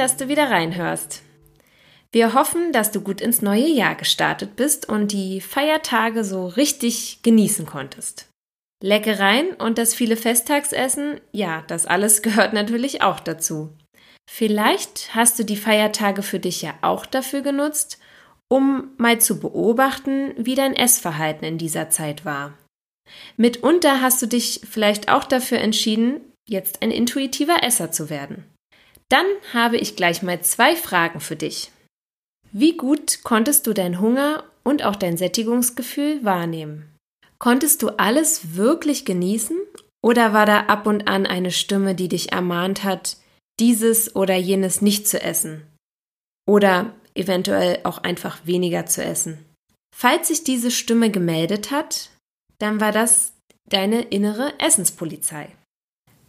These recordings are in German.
Dass du wieder reinhörst. Wir hoffen, dass du gut ins neue Jahr gestartet bist und die Feiertage so richtig genießen konntest. Leckereien und das viele Festtagsessen, ja, das alles gehört natürlich auch dazu. Vielleicht hast du die Feiertage für dich ja auch dafür genutzt, um mal zu beobachten, wie dein Essverhalten in dieser Zeit war. Mitunter hast du dich vielleicht auch dafür entschieden, jetzt ein intuitiver Esser zu werden. Dann habe ich gleich mal zwei Fragen für dich. Wie gut konntest du deinen Hunger und auch dein Sättigungsgefühl wahrnehmen? Konntest du alles wirklich genießen oder war da ab und an eine Stimme, die dich ermahnt hat, dieses oder jenes nicht zu essen? Oder eventuell auch einfach weniger zu essen? Falls sich diese Stimme gemeldet hat, dann war das deine innere Essenspolizei.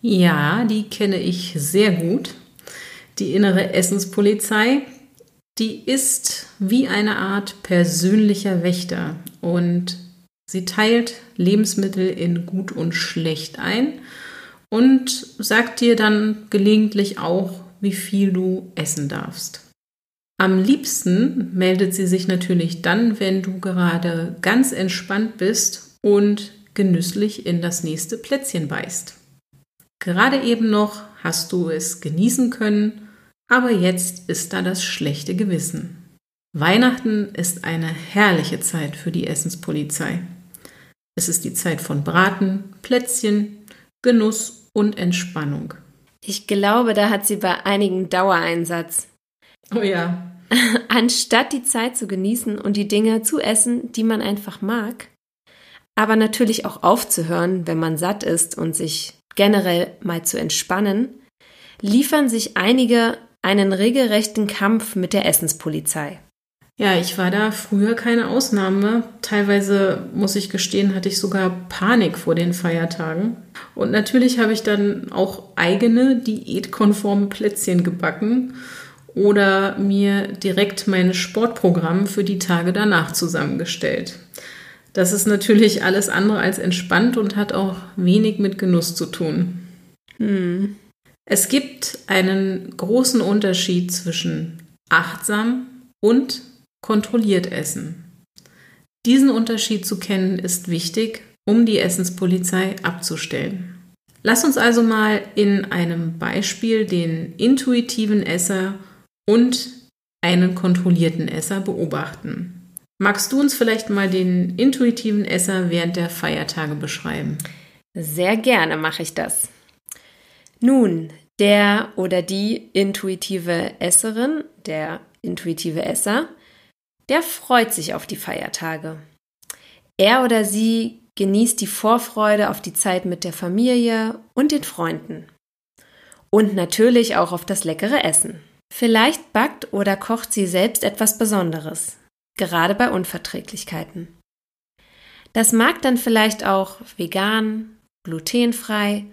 Ja, die kenne ich sehr gut. Die innere Essenspolizei, die ist wie eine Art persönlicher Wächter und sie teilt Lebensmittel in gut und schlecht ein und sagt dir dann gelegentlich auch, wie viel du essen darfst. Am liebsten meldet sie sich natürlich dann, wenn du gerade ganz entspannt bist und genüsslich in das nächste Plätzchen beißt. Gerade eben noch hast du es genießen können, aber jetzt ist da das schlechte Gewissen. Weihnachten ist eine herrliche Zeit für die Essenspolizei. Es ist die Zeit von Braten, Plätzchen, Genuss und Entspannung. Ich glaube, da hat sie bei einigen Dauereinsatz. Oh ja. Anstatt die Zeit zu genießen und die Dinge zu essen, die man einfach mag, aber natürlich auch aufzuhören, wenn man satt ist und sich generell mal zu entspannen, liefern sich einige einen regelrechten Kampf mit der Essenspolizei. Ja, ich war da früher keine Ausnahme. Teilweise, muss ich gestehen, hatte ich sogar Panik vor den Feiertagen. Und natürlich habe ich dann auch eigene diätkonforme Plätzchen gebacken oder mir direkt mein Sportprogramm für die Tage danach zusammengestellt. Das ist natürlich alles andere als entspannt und hat auch wenig mit Genuss zu tun. Hm. Es gibt einen großen Unterschied zwischen achtsam und kontrolliert essen. Diesen Unterschied zu kennen ist wichtig, um die Essenspolizei abzustellen. Lass uns also mal in einem Beispiel den intuitiven Esser und einen kontrollierten Esser beobachten. Magst du uns vielleicht mal den intuitiven Esser während der Feiertage beschreiben? Sehr gerne mache ich das. Nun, der oder die intuitive Esserin, der intuitive Esser, der freut sich auf die Feiertage. Er oder sie genießt die Vorfreude auf die Zeit mit der Familie und den Freunden. Und natürlich auch auf das leckere Essen. Vielleicht backt oder kocht sie selbst etwas Besonderes gerade bei Unverträglichkeiten. Das mag dann vielleicht auch vegan, glutenfrei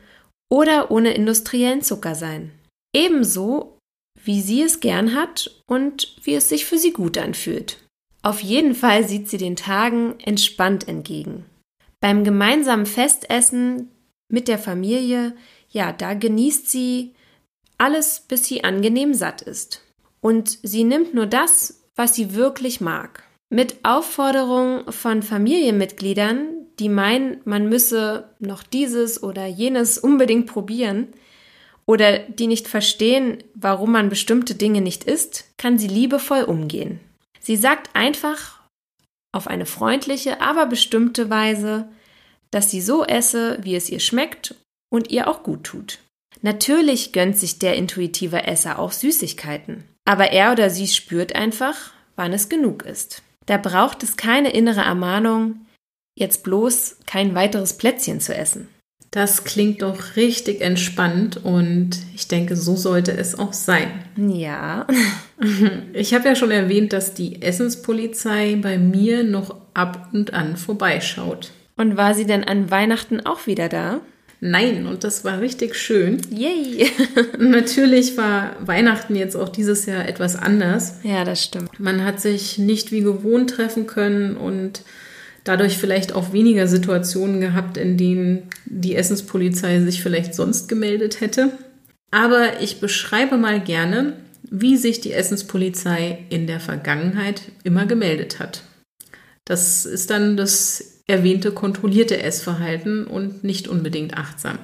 oder ohne industriellen Zucker sein. Ebenso, wie sie es gern hat und wie es sich für sie gut anfühlt. Auf jeden Fall sieht sie den Tagen entspannt entgegen. Beim gemeinsamen Festessen mit der Familie, ja, da genießt sie alles, bis sie angenehm satt ist. Und sie nimmt nur das, was sie wirklich mag. Mit Aufforderung von Familienmitgliedern, die meinen, man müsse noch dieses oder jenes unbedingt probieren oder die nicht verstehen, warum man bestimmte Dinge nicht isst, kann sie liebevoll umgehen. Sie sagt einfach auf eine freundliche, aber bestimmte Weise, dass sie so esse, wie es ihr schmeckt und ihr auch gut tut. Natürlich gönnt sich der intuitive Esser auch Süßigkeiten. Aber er oder sie spürt einfach, wann es genug ist. Da braucht es keine innere Ermahnung, jetzt bloß kein weiteres Plätzchen zu essen. Das klingt doch richtig entspannt und ich denke, so sollte es auch sein. Ja. Ich habe ja schon erwähnt, dass die Essenspolizei bei mir noch ab und an vorbeischaut. Und war sie denn an Weihnachten auch wieder da? Nein, und das war richtig schön. Yay! Natürlich war Weihnachten jetzt auch dieses Jahr etwas anders. Ja, das stimmt. Man hat sich nicht wie gewohnt treffen können und dadurch vielleicht auch weniger Situationen gehabt, in denen die Essenspolizei sich vielleicht sonst gemeldet hätte. Aber ich beschreibe mal gerne, wie sich die Essenspolizei in der Vergangenheit immer gemeldet hat. Das ist dann das erwähnte kontrollierte Essverhalten und nicht unbedingt achtsam.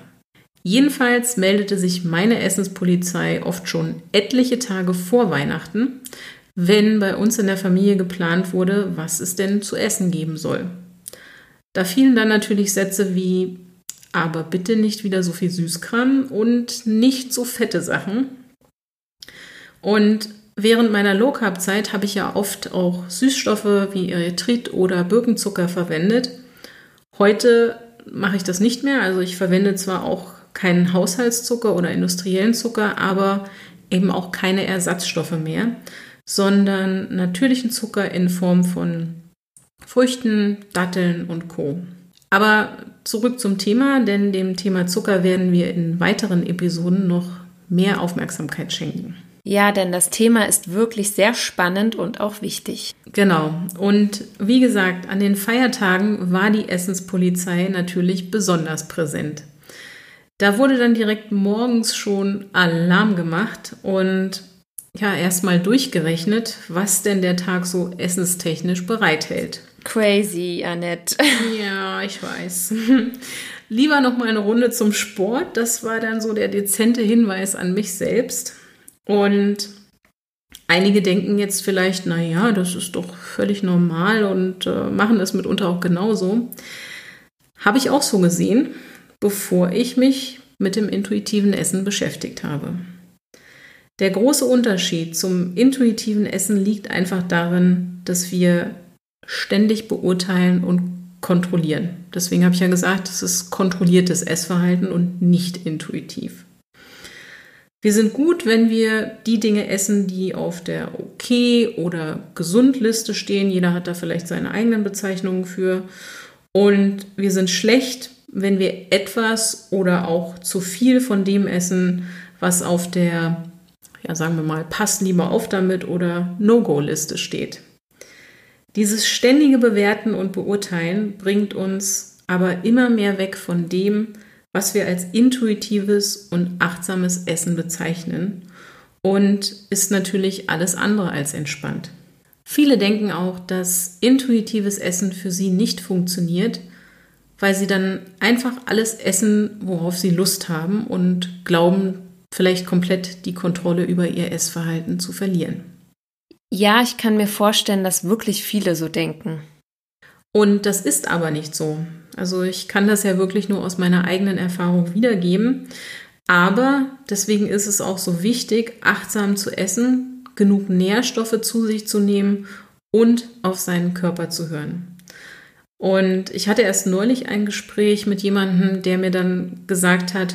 Jedenfalls meldete sich meine Essenspolizei oft schon etliche Tage vor Weihnachten, wenn bei uns in der Familie geplant wurde, was es denn zu essen geben soll. Da fielen dann natürlich Sätze wie aber bitte nicht wieder so viel Süßkram und nicht so fette Sachen. Und während meiner Low Carb Zeit habe ich ja oft auch Süßstoffe wie Erythrit oder Birkenzucker verwendet. Heute mache ich das nicht mehr. Also ich verwende zwar auch keinen Haushaltszucker oder industriellen Zucker, aber eben auch keine Ersatzstoffe mehr, sondern natürlichen Zucker in Form von Früchten, Datteln und Co. Aber zurück zum Thema, denn dem Thema Zucker werden wir in weiteren Episoden noch mehr Aufmerksamkeit schenken. Ja, denn das Thema ist wirklich sehr spannend und auch wichtig. Genau. Und wie gesagt, an den Feiertagen war die Essenspolizei natürlich besonders präsent. Da wurde dann direkt morgens schon Alarm gemacht und ja, erstmal durchgerechnet, was denn der Tag so essenstechnisch bereithält. Crazy, Annette. Ja, ich weiß. Lieber noch mal eine Runde zum Sport. Das war dann so der dezente Hinweis an mich selbst. Und einige denken jetzt vielleicht, na ja, das ist doch völlig normal und äh, machen es mitunter auch genauso. Habe ich auch so gesehen, bevor ich mich mit dem intuitiven Essen beschäftigt habe. Der große Unterschied zum intuitiven Essen liegt einfach darin, dass wir ständig beurteilen und kontrollieren. Deswegen habe ich ja gesagt, es ist kontrolliertes Essverhalten und nicht intuitiv. Wir sind gut, wenn wir die Dinge essen, die auf der Okay- oder Gesundliste stehen. Jeder hat da vielleicht seine eigenen Bezeichnungen für. Und wir sind schlecht, wenn wir etwas oder auch zu viel von dem essen, was auf der, ja sagen wir mal, passt lieber auf damit oder No-Go-Liste steht. Dieses ständige Bewerten und Beurteilen bringt uns aber immer mehr weg von dem, was wir als intuitives und achtsames Essen bezeichnen und ist natürlich alles andere als entspannt. Viele denken auch, dass intuitives Essen für sie nicht funktioniert, weil sie dann einfach alles essen, worauf sie Lust haben und glauben, vielleicht komplett die Kontrolle über ihr Essverhalten zu verlieren. Ja, ich kann mir vorstellen, dass wirklich viele so denken. Und das ist aber nicht so. Also ich kann das ja wirklich nur aus meiner eigenen Erfahrung wiedergeben. Aber deswegen ist es auch so wichtig, achtsam zu essen, genug Nährstoffe zu sich zu nehmen und auf seinen Körper zu hören. Und ich hatte erst neulich ein Gespräch mit jemandem, der mir dann gesagt hat,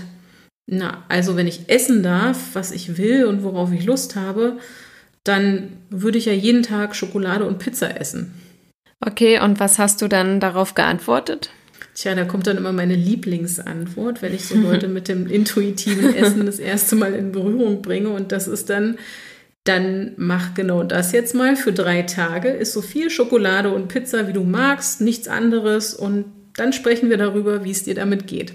na, also wenn ich essen darf, was ich will und worauf ich Lust habe, dann würde ich ja jeden Tag Schokolade und Pizza essen. Okay, und was hast du dann darauf geantwortet? Tja, da kommt dann immer meine Lieblingsantwort, wenn ich so Leute mit dem intuitiven Essen das erste Mal in Berührung bringe. Und das ist dann, dann mach genau das jetzt mal für drei Tage. Ist so viel Schokolade und Pizza, wie du magst, nichts anderes. Und dann sprechen wir darüber, wie es dir damit geht.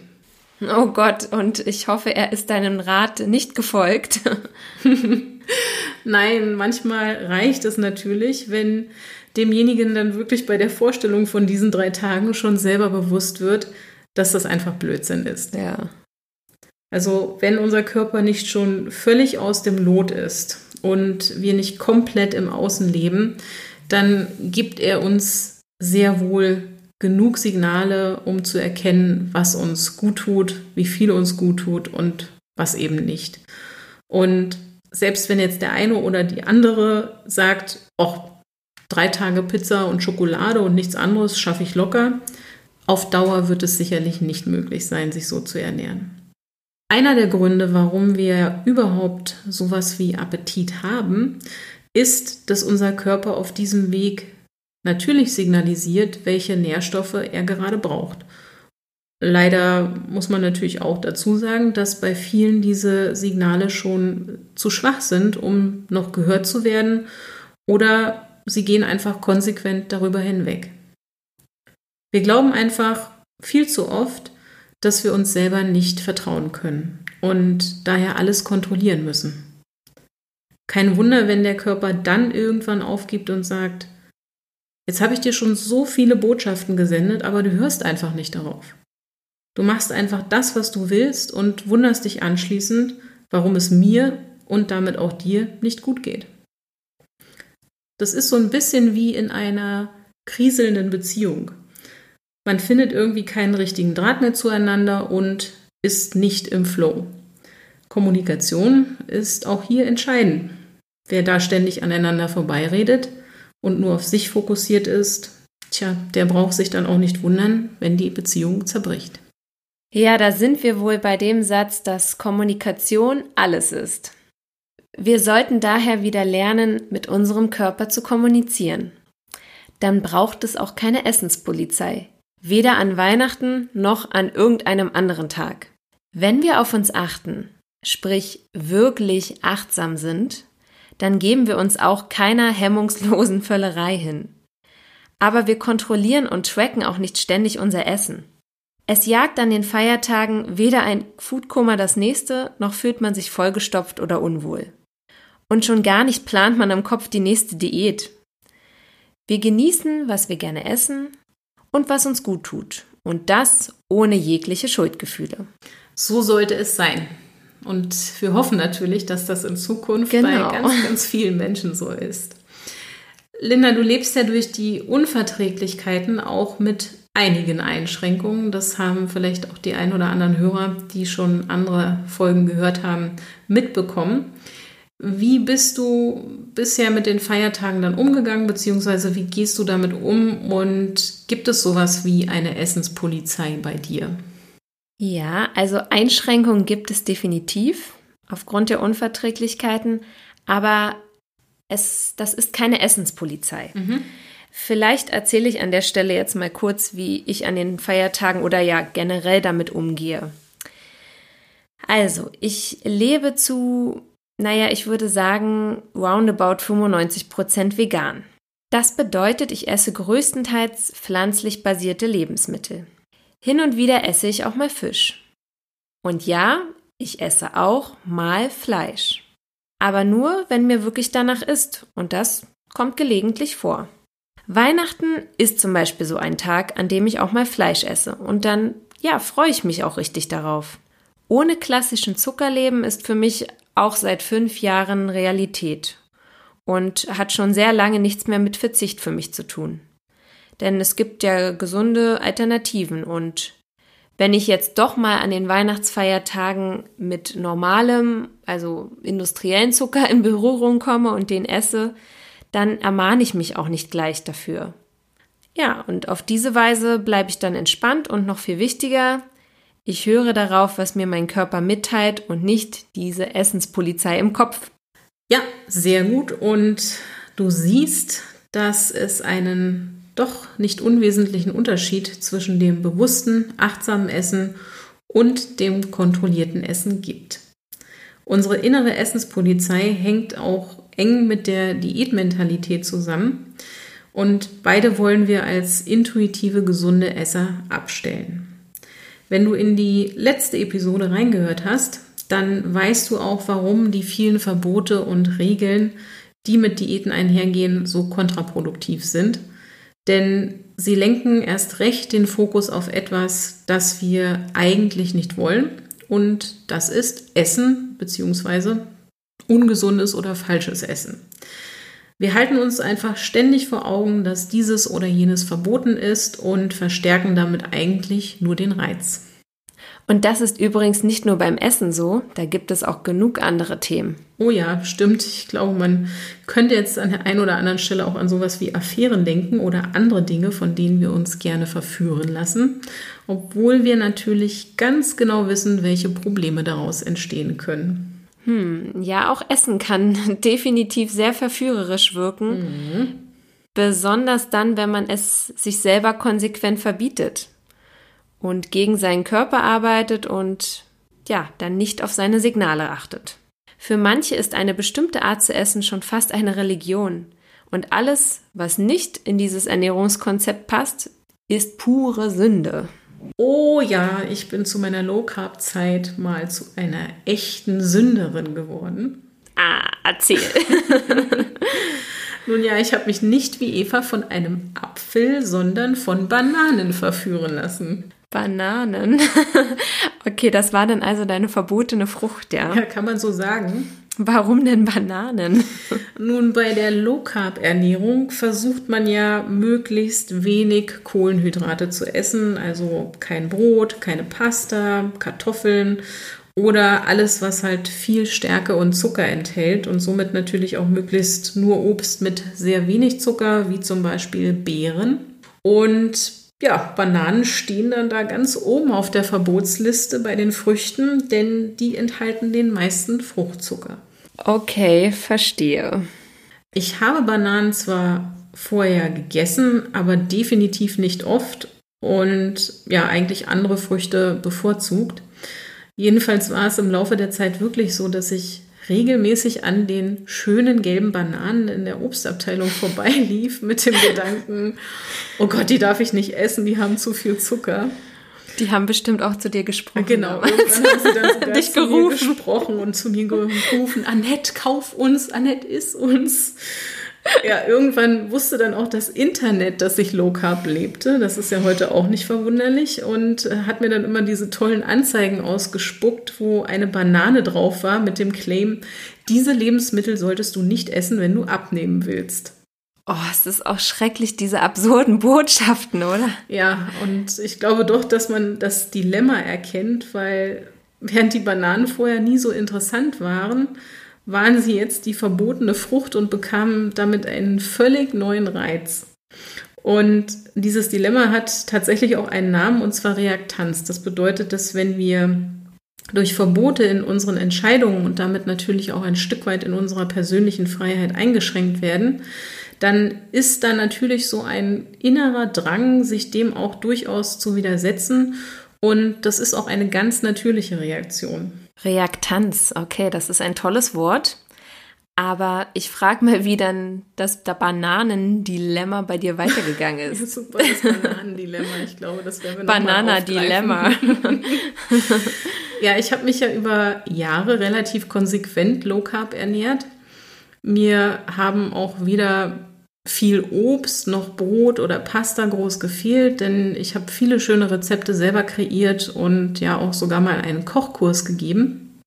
Oh Gott, und ich hoffe, er ist deinem Rat nicht gefolgt. Nein, manchmal reicht es natürlich, wenn demjenigen dann wirklich bei der Vorstellung von diesen drei Tagen schon selber bewusst wird, dass das einfach Blödsinn ist. Ja. Also wenn unser Körper nicht schon völlig aus dem Lot ist und wir nicht komplett im Außen leben, dann gibt er uns sehr wohl genug Signale, um zu erkennen, was uns gut tut, wie viel uns gut tut und was eben nicht. Und selbst wenn jetzt der eine oder die andere sagt, auch drei Tage Pizza und Schokolade und nichts anderes schaffe ich locker, auf Dauer wird es sicherlich nicht möglich sein, sich so zu ernähren. Einer der Gründe, warum wir überhaupt sowas wie Appetit haben, ist, dass unser Körper auf diesem Weg natürlich signalisiert, welche Nährstoffe er gerade braucht. Leider muss man natürlich auch dazu sagen, dass bei vielen diese Signale schon zu schwach sind, um noch gehört zu werden oder sie gehen einfach konsequent darüber hinweg. Wir glauben einfach viel zu oft, dass wir uns selber nicht vertrauen können und daher alles kontrollieren müssen. Kein Wunder, wenn der Körper dann irgendwann aufgibt und sagt, jetzt habe ich dir schon so viele Botschaften gesendet, aber du hörst einfach nicht darauf. Du machst einfach das, was du willst und wunderst dich anschließend, warum es mir und damit auch dir nicht gut geht. Das ist so ein bisschen wie in einer kriselnden Beziehung. Man findet irgendwie keinen richtigen Draht mehr zueinander und ist nicht im Flow. Kommunikation ist auch hier entscheidend. Wer da ständig aneinander vorbeiredet und nur auf sich fokussiert ist, tja, der braucht sich dann auch nicht wundern, wenn die Beziehung zerbricht. Ja, da sind wir wohl bei dem Satz, dass Kommunikation alles ist. Wir sollten daher wieder lernen, mit unserem Körper zu kommunizieren. Dann braucht es auch keine Essenspolizei, weder an Weihnachten noch an irgendeinem anderen Tag. Wenn wir auf uns achten, sprich wirklich achtsam sind, dann geben wir uns auch keiner hemmungslosen Völlerei hin. Aber wir kontrollieren und tracken auch nicht ständig unser Essen. Es jagt an den Feiertagen weder ein Foodkoma das nächste, noch fühlt man sich vollgestopft oder unwohl. Und schon gar nicht plant man am Kopf die nächste Diät. Wir genießen, was wir gerne essen und was uns gut tut. Und das ohne jegliche Schuldgefühle. So sollte es sein. Und wir hoffen natürlich, dass das in Zukunft genau. bei ganz, ganz vielen Menschen so ist. Linda, du lebst ja durch die Unverträglichkeiten auch mit einigen Einschränkungen. Das haben vielleicht auch die ein oder anderen Hörer, die schon andere Folgen gehört haben, mitbekommen. Wie bist du bisher mit den Feiertagen dann umgegangen, beziehungsweise wie gehst du damit um und gibt es sowas wie eine Essenspolizei bei dir? Ja, also Einschränkungen gibt es definitiv aufgrund der Unverträglichkeiten, aber es, das ist keine Essenspolizei. Mhm. Vielleicht erzähle ich an der Stelle jetzt mal kurz, wie ich an den Feiertagen oder ja generell damit umgehe. Also, ich lebe zu naja, ich würde sagen, roundabout 95 Prozent vegan. Das bedeutet, ich esse größtenteils pflanzlich basierte Lebensmittel. Hin und wieder esse ich auch mal Fisch. Und ja, ich esse auch mal Fleisch. Aber nur, wenn mir wirklich danach ist. Und das kommt gelegentlich vor. Weihnachten ist zum Beispiel so ein Tag, an dem ich auch mal Fleisch esse. Und dann, ja, freue ich mich auch richtig darauf. Ohne klassischen Zuckerleben ist für mich auch seit fünf Jahren Realität und hat schon sehr lange nichts mehr mit Verzicht für mich zu tun. Denn es gibt ja gesunde Alternativen und wenn ich jetzt doch mal an den Weihnachtsfeiertagen mit normalem, also industriellen Zucker in Berührung komme und den esse, dann ermahne ich mich auch nicht gleich dafür. Ja, und auf diese Weise bleibe ich dann entspannt und noch viel wichtiger, ich höre darauf, was mir mein Körper mitteilt und nicht diese Essenspolizei im Kopf. Ja, sehr gut. Und du siehst, dass es einen doch nicht unwesentlichen Unterschied zwischen dem bewussten, achtsamen Essen und dem kontrollierten Essen gibt. Unsere innere Essenspolizei hängt auch eng mit der Diätmentalität zusammen und beide wollen wir als intuitive, gesunde Esser abstellen. Wenn du in die letzte Episode reingehört hast, dann weißt du auch, warum die vielen Verbote und Regeln, die mit Diäten einhergehen, so kontraproduktiv sind. Denn sie lenken erst recht den Fokus auf etwas, das wir eigentlich nicht wollen. Und das ist Essen bzw. ungesundes oder falsches Essen. Wir halten uns einfach ständig vor Augen, dass dieses oder jenes verboten ist und verstärken damit eigentlich nur den Reiz. Und das ist übrigens nicht nur beim Essen so, da gibt es auch genug andere Themen. Oh ja, stimmt. Ich glaube, man könnte jetzt an der einen oder anderen Stelle auch an sowas wie Affären denken oder andere Dinge, von denen wir uns gerne verführen lassen, obwohl wir natürlich ganz genau wissen, welche Probleme daraus entstehen können. Hm, ja, auch Essen kann definitiv sehr verführerisch wirken, mhm. besonders dann, wenn man es sich selber konsequent verbietet und gegen seinen Körper arbeitet und ja, dann nicht auf seine Signale achtet. Für manche ist eine bestimmte Art zu essen schon fast eine Religion. Und alles, was nicht in dieses Ernährungskonzept passt, ist pure Sünde. Oh ja, ich bin zu meiner Low Carb Zeit mal zu einer echten Sünderin geworden. Ah, erzähl. Nun ja, ich habe mich nicht wie Eva von einem Apfel, sondern von Bananen verführen lassen. Bananen. okay, das war dann also deine verbotene Frucht, ja? Ja, kann man so sagen. Warum denn Bananen? Nun, bei der Low Carb Ernährung versucht man ja möglichst wenig Kohlenhydrate zu essen, also kein Brot, keine Pasta, Kartoffeln oder alles, was halt viel Stärke und Zucker enthält und somit natürlich auch möglichst nur Obst mit sehr wenig Zucker, wie zum Beispiel Beeren. Und ja, Bananen stehen dann da ganz oben auf der Verbotsliste bei den Früchten, denn die enthalten den meisten Fruchtzucker. Okay, verstehe. Ich habe Bananen zwar vorher gegessen, aber definitiv nicht oft und ja, eigentlich andere Früchte bevorzugt. Jedenfalls war es im Laufe der Zeit wirklich so, dass ich regelmäßig an den schönen gelben Bananen in der Obstabteilung vorbeilief mit dem Gedanken, oh Gott, die darf ich nicht essen, die haben zu viel Zucker. Die haben bestimmt auch zu dir gesprochen. Genau, irgendwann haben sie dann sogar Dich zu gerufen. mir gesprochen und zu mir gerufen, Annette, kauf uns, Annette, iss uns. Ja, irgendwann wusste dann auch das Internet, dass ich Low Carb lebte. Das ist ja heute auch nicht verwunderlich. Und äh, hat mir dann immer diese tollen Anzeigen ausgespuckt, wo eine Banane drauf war mit dem Claim, diese Lebensmittel solltest du nicht essen, wenn du abnehmen willst. Oh, es ist auch schrecklich, diese absurden Botschaften, oder? Ja, und ich glaube doch, dass man das Dilemma erkennt, weil während die Bananen vorher nie so interessant waren, waren sie jetzt die verbotene Frucht und bekamen damit einen völlig neuen Reiz. Und dieses Dilemma hat tatsächlich auch einen Namen, und zwar Reaktanz. Das bedeutet, dass wenn wir durch Verbote in unseren Entscheidungen und damit natürlich auch ein Stück weit in unserer persönlichen Freiheit eingeschränkt werden, dann ist da natürlich so ein innerer Drang, sich dem auch durchaus zu widersetzen. Und das ist auch eine ganz natürliche Reaktion. Reaktanz, okay, das ist ein tolles Wort. Aber ich frage mal, wie dann das Bananendilemma bei dir weitergegangen ist. Ja, super, das Bananendilemma. Ich glaube, das werden wir Banana-Dilemma. ja, ich habe mich ja über Jahre relativ konsequent Low Carb ernährt. Mir haben auch weder viel Obst, noch Brot oder Pasta groß gefehlt, denn ich habe viele schöne Rezepte selber kreiert und ja auch sogar mal einen Kochkurs gegeben.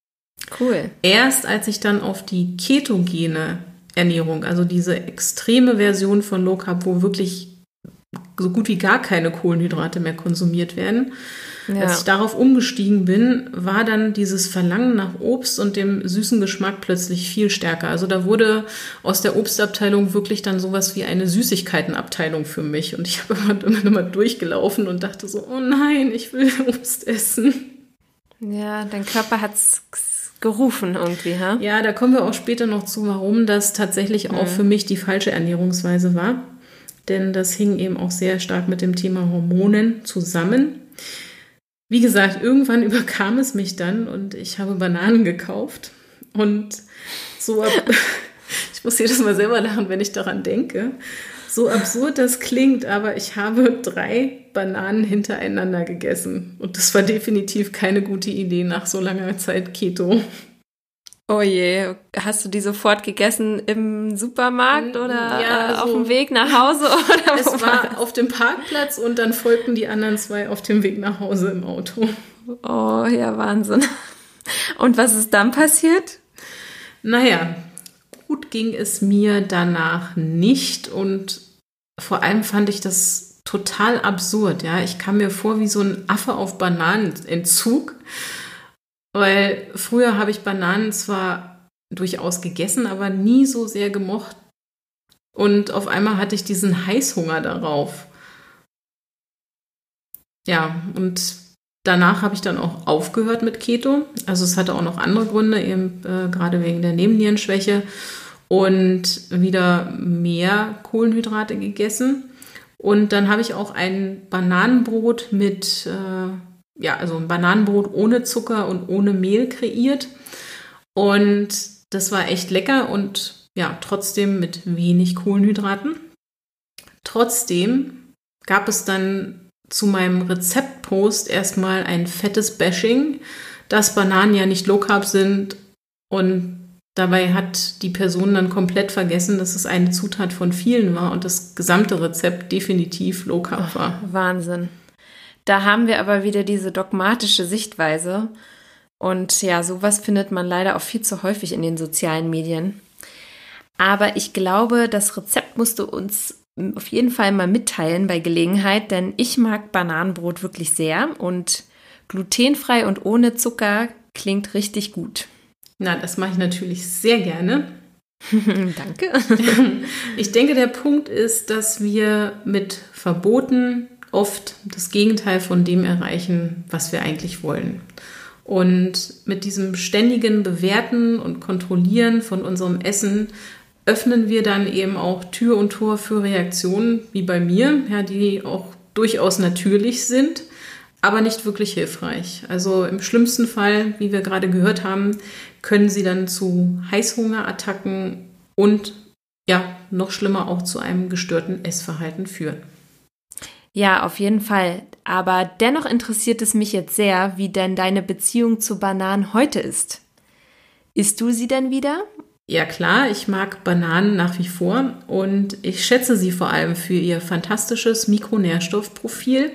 Cool. Erst als ich dann auf die ketogene Ernährung, also diese extreme Version von Low Carb, wo wirklich so gut wie gar keine Kohlenhydrate mehr konsumiert werden, ja. Als ich darauf umgestiegen bin, war dann dieses Verlangen nach Obst und dem süßen Geschmack plötzlich viel stärker. Also da wurde aus der Obstabteilung wirklich dann sowas wie eine Süßigkeitenabteilung für mich. Und ich habe immer, immer, immer durchgelaufen und dachte so, oh nein, ich will Obst essen. Ja, dein Körper hat's gerufen irgendwie, ha? Ja, da kommen wir auch später noch zu, warum das tatsächlich auch mhm. für mich die falsche Ernährungsweise war. Denn das hing eben auch sehr stark mit dem Thema Hormonen zusammen. Wie gesagt, irgendwann überkam es mich dann und ich habe Bananen gekauft. Und so, ich muss jedes Mal selber lachen, wenn ich daran denke. So absurd das klingt, aber ich habe drei Bananen hintereinander gegessen. Und das war definitiv keine gute Idee nach so langer Zeit Keto. Oh je, hast du die sofort gegessen im Supermarkt oder ja, also, auf dem Weg nach Hause? Oder es war auf dem Parkplatz und dann folgten die anderen zwei auf dem Weg nach Hause im Auto. Oh ja, Wahnsinn. Und was ist dann passiert? Naja, gut ging es mir danach nicht und vor allem fand ich das total absurd, ja. Ich kam mir vor wie so ein Affe auf Bananenentzug, weil früher habe ich Bananen zwar durchaus gegessen, aber nie so sehr gemocht. Und auf einmal hatte ich diesen Heißhunger darauf. Ja, und danach habe ich dann auch aufgehört mit Keto. Also es hatte auch noch andere Gründe, eben äh, gerade wegen der Nebennierenschwäche und wieder mehr Kohlenhydrate gegessen. Und dann habe ich auch ein Bananenbrot mit, äh, ja, also ein Bananenbrot ohne Zucker und ohne Mehl kreiert. Und das war echt lecker und ja, trotzdem mit wenig Kohlenhydraten. Trotzdem gab es dann zu meinem Rezeptpost erstmal ein fettes Bashing, dass Bananen ja nicht low carb sind und Dabei hat die Person dann komplett vergessen, dass es eine Zutat von vielen war und das gesamte Rezept definitiv low carb war. Wahnsinn. Da haben wir aber wieder diese dogmatische Sichtweise. Und ja, sowas findet man leider auch viel zu häufig in den sozialen Medien. Aber ich glaube, das Rezept musst du uns auf jeden Fall mal mitteilen bei Gelegenheit, denn ich mag Bananenbrot wirklich sehr und glutenfrei und ohne Zucker klingt richtig gut. Na, das mache ich natürlich sehr gerne. Danke. Ich denke, der Punkt ist, dass wir mit Verboten oft das Gegenteil von dem erreichen, was wir eigentlich wollen. Und mit diesem ständigen Bewerten und Kontrollieren von unserem Essen öffnen wir dann eben auch Tür und Tor für Reaktionen, wie bei mir, ja, die auch durchaus natürlich sind aber nicht wirklich hilfreich. Also im schlimmsten Fall, wie wir gerade gehört haben, können sie dann zu Heißhungerattacken und ja, noch schlimmer auch zu einem gestörten Essverhalten führen. Ja, auf jeden Fall. Aber dennoch interessiert es mich jetzt sehr, wie denn deine Beziehung zu Bananen heute ist. Isst du sie denn wieder? Ja klar, ich mag Bananen nach wie vor und ich schätze sie vor allem für ihr fantastisches Mikronährstoffprofil.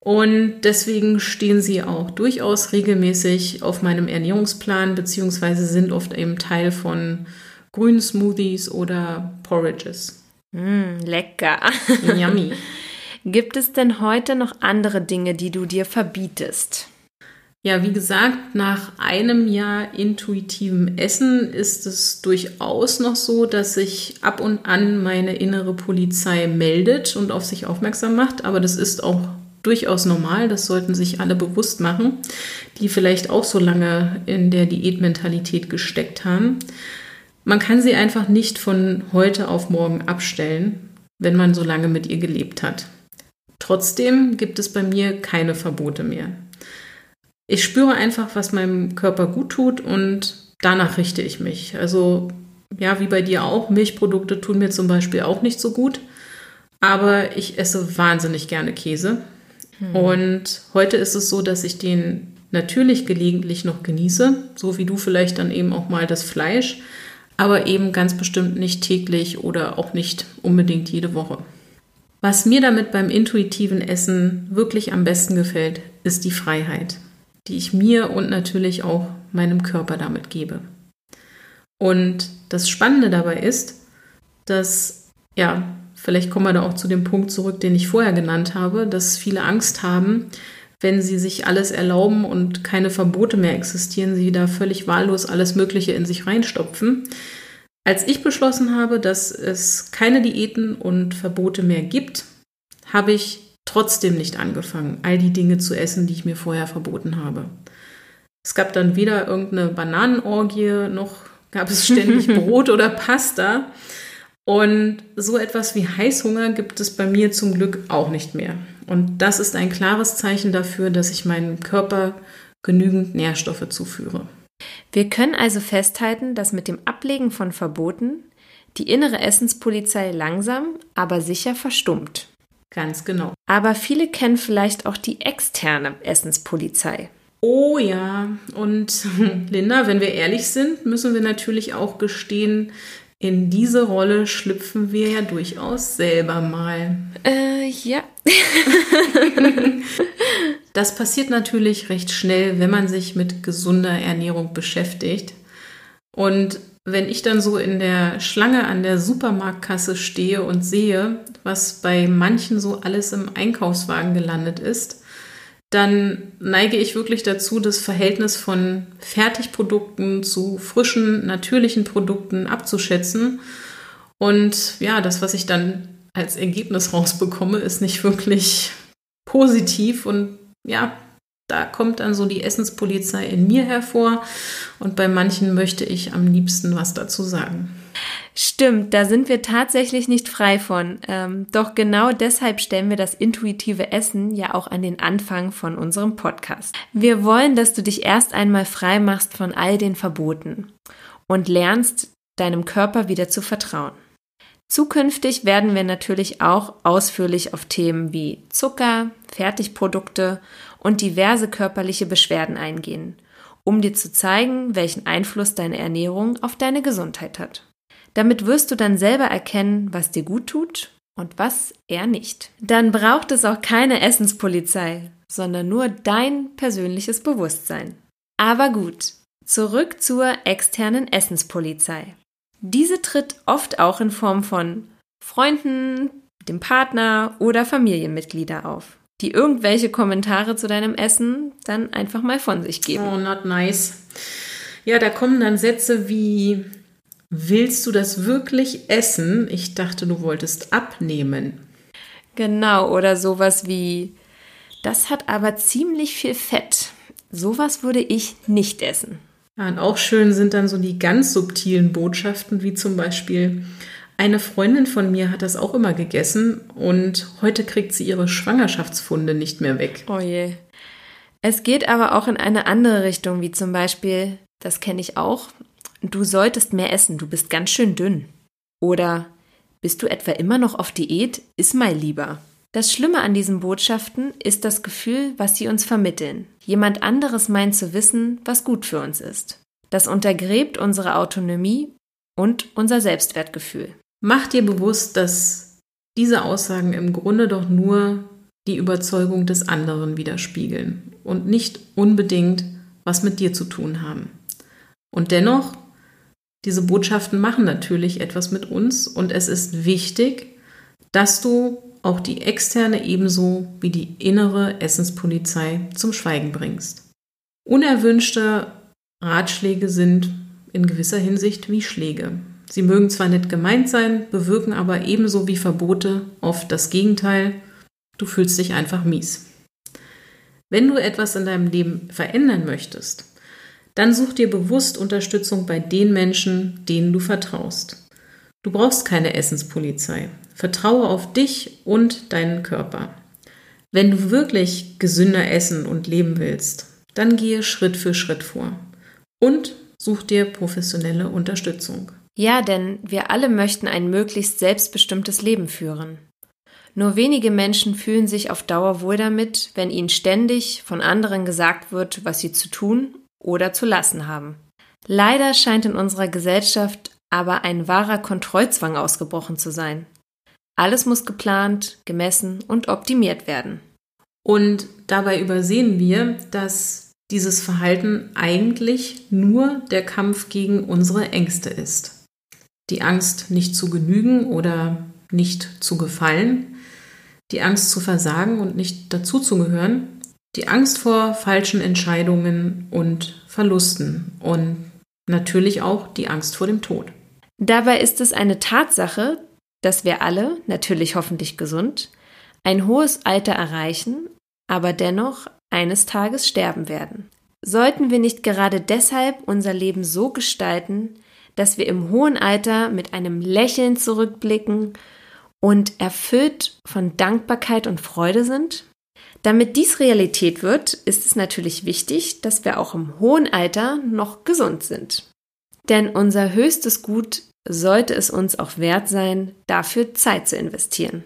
Und deswegen stehen sie auch durchaus regelmäßig auf meinem Ernährungsplan, beziehungsweise sind oft eben Teil von grünen Smoothies oder Porridges. Mm, lecker. Yummy. Gibt es denn heute noch andere Dinge, die du dir verbietest? Ja, wie gesagt, nach einem Jahr intuitivem Essen ist es durchaus noch so, dass sich ab und an meine innere Polizei meldet und auf sich aufmerksam macht. Aber das ist auch durchaus normal. Das sollten sich alle bewusst machen, die vielleicht auch so lange in der Diätmentalität gesteckt haben. Man kann sie einfach nicht von heute auf morgen abstellen, wenn man so lange mit ihr gelebt hat. Trotzdem gibt es bei mir keine Verbote mehr. Ich spüre einfach, was meinem Körper gut tut und danach richte ich mich. Also ja, wie bei dir auch, Milchprodukte tun mir zum Beispiel auch nicht so gut, aber ich esse wahnsinnig gerne Käse hm. Und heute ist es so, dass ich den natürlich gelegentlich noch genieße, so wie du vielleicht dann eben auch mal das Fleisch, aber eben ganz bestimmt nicht täglich oder auch nicht unbedingt jede Woche. Was mir damit beim intuitiven Essen wirklich am besten gefällt, ist die Freiheit, die ich mir und natürlich auch meinem Körper damit gebe. Und das Spannende dabei ist, dass ja, Vielleicht kommen wir da auch zu dem Punkt zurück, den ich vorher genannt habe, dass viele Angst haben, wenn sie sich alles erlauben und keine Verbote mehr existieren, sie da völlig wahllos alles Mögliche in sich reinstopfen. Als ich beschlossen habe, dass es keine Diäten und Verbote mehr gibt, habe ich trotzdem nicht angefangen, all die Dinge zu essen, die ich mir vorher verboten habe. Es gab dann weder irgendeine Bananenorgie, noch gab es ständig Brot oder Pasta. Und so etwas wie Heißhunger gibt es bei mir zum Glück auch nicht mehr. Und das ist ein klares Zeichen dafür, dass ich meinem Körper genügend Nährstoffe zuführe. Wir können also festhalten, dass mit dem Ablegen von Verboten die innere Essenspolizei langsam, aber sicher verstummt. Ganz genau. Aber viele kennen vielleicht auch die externe Essenspolizei. Oh ja, und Linda, wenn wir ehrlich sind, müssen wir natürlich auch gestehen, in diese Rolle schlüpfen wir ja durchaus selber mal. Äh, ja. das passiert natürlich recht schnell, wenn man sich mit gesunder Ernährung beschäftigt. Und wenn ich dann so in der Schlange an der Supermarktkasse stehe und sehe, was bei manchen so alles im Einkaufswagen gelandet ist, dann neige ich wirklich dazu, das Verhältnis von Fertigprodukten zu frischen, natürlichen Produkten abzuschätzen. Und ja, das, was ich dann als Ergebnis rausbekomme, ist nicht wirklich positiv und ja, da kommt dann so die Essenspolizei in mir hervor und bei manchen möchte ich am liebsten was dazu sagen. Stimmt, da sind wir tatsächlich nicht frei von. Ähm, doch genau deshalb stellen wir das intuitive Essen ja auch an den Anfang von unserem Podcast. Wir wollen, dass du dich erst einmal frei machst von all den Verboten und lernst, deinem Körper wieder zu vertrauen. Zukünftig werden wir natürlich auch ausführlich auf Themen wie Zucker, Fertigprodukte und diverse körperliche Beschwerden eingehen, um dir zu zeigen, welchen Einfluss deine Ernährung auf deine Gesundheit hat. Damit wirst du dann selber erkennen, was dir gut tut und was eher nicht. Dann braucht es auch keine Essenspolizei, sondern nur dein persönliches Bewusstsein. Aber gut, zurück zur externen Essenspolizei. Diese tritt oft auch in Form von Freunden, dem Partner oder Familienmitglieder auf die irgendwelche Kommentare zu deinem Essen dann einfach mal von sich geben. Oh, not nice. Ja, da kommen dann Sätze wie, willst du das wirklich essen? Ich dachte, du wolltest abnehmen. Genau, oder sowas wie, das hat aber ziemlich viel Fett. Sowas würde ich nicht essen. Ja, und auch schön sind dann so die ganz subtilen Botschaften, wie zum Beispiel, eine Freundin von mir hat das auch immer gegessen und heute kriegt sie ihre Schwangerschaftsfunde nicht mehr weg. Oh je. Es geht aber auch in eine andere Richtung, wie zum Beispiel, das kenne ich auch, du solltest mehr essen, du bist ganz schön dünn. Oder bist du etwa immer noch auf Diät? Iss mal lieber. Das Schlimme an diesen Botschaften ist das Gefühl, was sie uns vermitteln. Jemand anderes meint zu wissen, was gut für uns ist. Das untergräbt unsere Autonomie und unser Selbstwertgefühl. Mach dir bewusst, dass diese Aussagen im Grunde doch nur die Überzeugung des anderen widerspiegeln und nicht unbedingt was mit dir zu tun haben. Und dennoch, diese Botschaften machen natürlich etwas mit uns und es ist wichtig, dass du auch die externe ebenso wie die innere Essenspolizei zum Schweigen bringst. Unerwünschte Ratschläge sind in gewisser Hinsicht wie Schläge. Sie mögen zwar nett gemeint sein, bewirken aber ebenso wie Verbote oft das Gegenteil. Du fühlst dich einfach mies. Wenn du etwas in deinem Leben verändern möchtest, dann such dir bewusst Unterstützung bei den Menschen, denen du vertraust. Du brauchst keine Essenspolizei. Vertraue auf dich und deinen Körper. Wenn du wirklich gesünder essen und leben willst, dann gehe Schritt für Schritt vor und such dir professionelle Unterstützung. Ja, denn wir alle möchten ein möglichst selbstbestimmtes Leben führen. Nur wenige Menschen fühlen sich auf Dauer wohl damit, wenn ihnen ständig von anderen gesagt wird, was sie zu tun oder zu lassen haben. Leider scheint in unserer Gesellschaft aber ein wahrer Kontrollzwang ausgebrochen zu sein. Alles muss geplant, gemessen und optimiert werden. Und dabei übersehen wir, dass dieses Verhalten eigentlich nur der Kampf gegen unsere Ängste ist die Angst, nicht zu genügen oder nicht zu gefallen, die Angst zu versagen und nicht dazuzugehören, die Angst vor falschen Entscheidungen und Verlusten und natürlich auch die Angst vor dem Tod. Dabei ist es eine Tatsache, dass wir alle, natürlich hoffentlich gesund, ein hohes Alter erreichen, aber dennoch eines Tages sterben werden. Sollten wir nicht gerade deshalb unser Leben so gestalten, dass wir im hohen Alter mit einem Lächeln zurückblicken und erfüllt von Dankbarkeit und Freude sind? Damit dies Realität wird, ist es natürlich wichtig, dass wir auch im hohen Alter noch gesund sind. Denn unser höchstes Gut sollte es uns auch wert sein, dafür Zeit zu investieren.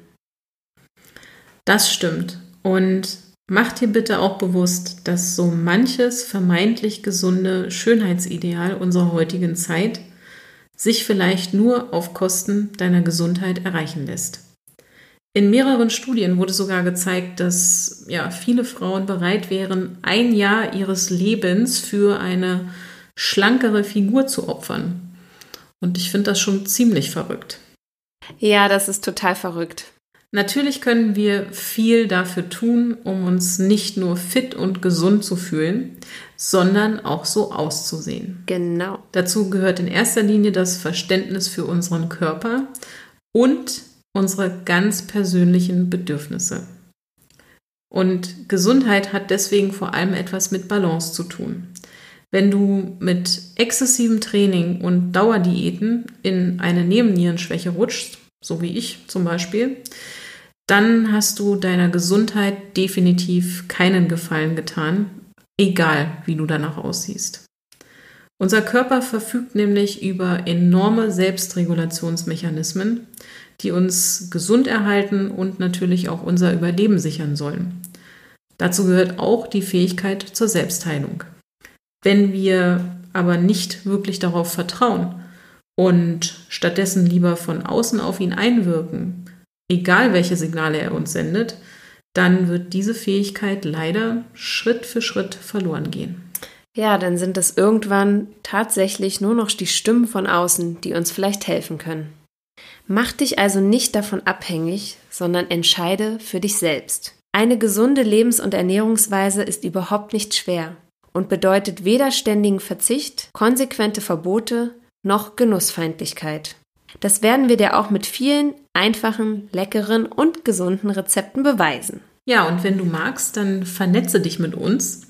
Das stimmt. Und mach dir bitte auch bewusst, dass so manches vermeintlich gesunde Schönheitsideal unserer heutigen Zeit sich vielleicht nur auf Kosten deiner Gesundheit erreichen lässt. In mehreren Studien wurde sogar gezeigt, dass ja, viele Frauen bereit wären, ein Jahr ihres Lebens für eine schlankere Figur zu opfern. Und ich finde das schon ziemlich verrückt. Ja, das ist total verrückt. Natürlich können wir viel dafür tun, um uns nicht nur fit und gesund zu fühlen, sondern auch so auszusehen. Genau. Dazu gehört in erster Linie das Verständnis für unseren Körper und unsere ganz persönlichen Bedürfnisse. Und Gesundheit hat deswegen vor allem etwas mit Balance zu tun. Wenn du mit exzessivem Training und Dauerdiäten in eine Nebennierenschwäche rutschst, so wie ich zum Beispiel, dann hast du deiner Gesundheit definitiv keinen Gefallen getan, egal wie du danach aussiehst. Unser Körper verfügt nämlich über enorme Selbstregulationsmechanismen, die uns gesund erhalten und natürlich auch unser Überleben sichern sollen. Dazu gehört auch die Fähigkeit zur Selbstheilung. Wenn wir aber nicht wirklich darauf vertrauen und stattdessen lieber von außen auf ihn einwirken, egal welche Signale er uns sendet, dann wird diese Fähigkeit leider Schritt für Schritt verloren gehen. Ja, dann sind es irgendwann tatsächlich nur noch die Stimmen von außen, die uns vielleicht helfen können. Mach dich also nicht davon abhängig, sondern entscheide für dich selbst. Eine gesunde Lebens- und Ernährungsweise ist überhaupt nicht schwer und bedeutet weder ständigen Verzicht, konsequente Verbote noch Genussfeindlichkeit. Das werden wir dir auch mit vielen einfachen, leckeren und gesunden Rezepten beweisen. Ja, und wenn du magst, dann vernetze dich mit uns.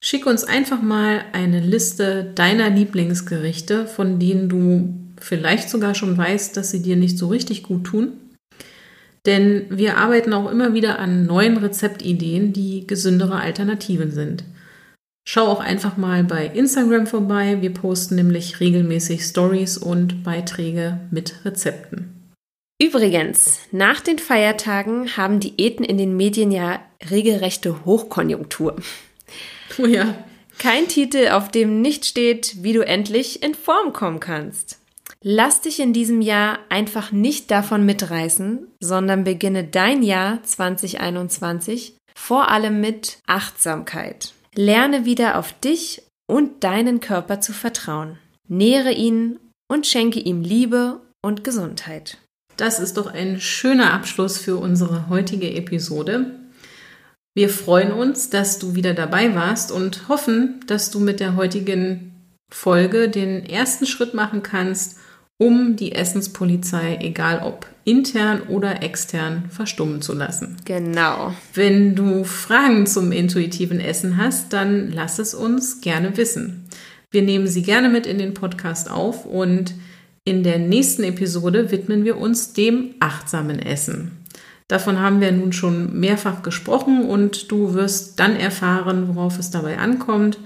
Schick uns einfach mal eine Liste deiner Lieblingsgerichte, von denen du vielleicht sogar schon weißt, dass sie dir nicht so richtig gut tun. Denn wir arbeiten auch immer wieder an neuen Rezeptideen, die gesündere Alternativen sind. Schau auch einfach mal bei Instagram vorbei. Wir posten nämlich regelmäßig Stories und Beiträge mit Rezepten. Übrigens, nach den Feiertagen haben Diäten in den Medien ja regelrechte Hochkonjunktur. Oh ja. Kein Titel, auf dem nicht steht, wie du endlich in Form kommen kannst. Lass dich in diesem Jahr einfach nicht davon mitreißen, sondern beginne dein Jahr 2021 vor allem mit Achtsamkeit. Lerne wieder auf dich und deinen Körper zu vertrauen. Nähere ihn und schenke ihm Liebe und Gesundheit. Das ist doch ein schöner Abschluss für unsere heutige Episode. Wir freuen uns, dass du wieder dabei warst und hoffen, dass du mit der heutigen Folge den ersten Schritt machen kannst, um die Essenspolizei, egal ob intern oder extern, verstummen zu lassen. Genau. Wenn du Fragen zum intuitiven Essen hast, dann lass es uns gerne wissen. Wir nehmen sie gerne mit in den Podcast auf und in der nächsten Episode widmen wir uns dem achtsamen Essen. Davon haben wir nun schon mehrfach gesprochen und du wirst dann erfahren, worauf es dabei ankommt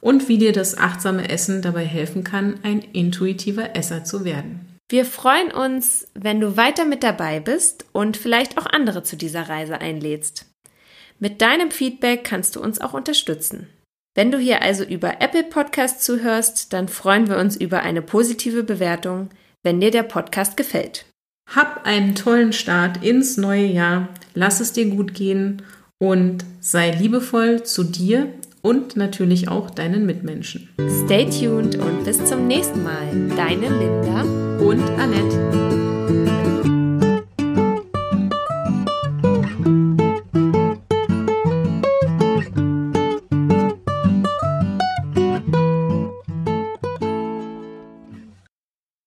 und wie dir das achtsame Essen dabei helfen kann, ein intuitiver Esser zu werden. Wir freuen uns, wenn du weiter mit dabei bist und vielleicht auch andere zu dieser Reise einlädst. Mit deinem Feedback kannst du uns auch unterstützen. Wenn du hier also über Apple Podcasts zuhörst, dann freuen wir uns über eine positive Bewertung, wenn dir der Podcast gefällt. Hab einen tollen Start ins neue Jahr, lass es dir gut gehen und sei liebevoll zu dir und natürlich auch deinen Mitmenschen. Stay tuned und bis zum nächsten Mal. Deine Linda und Annette.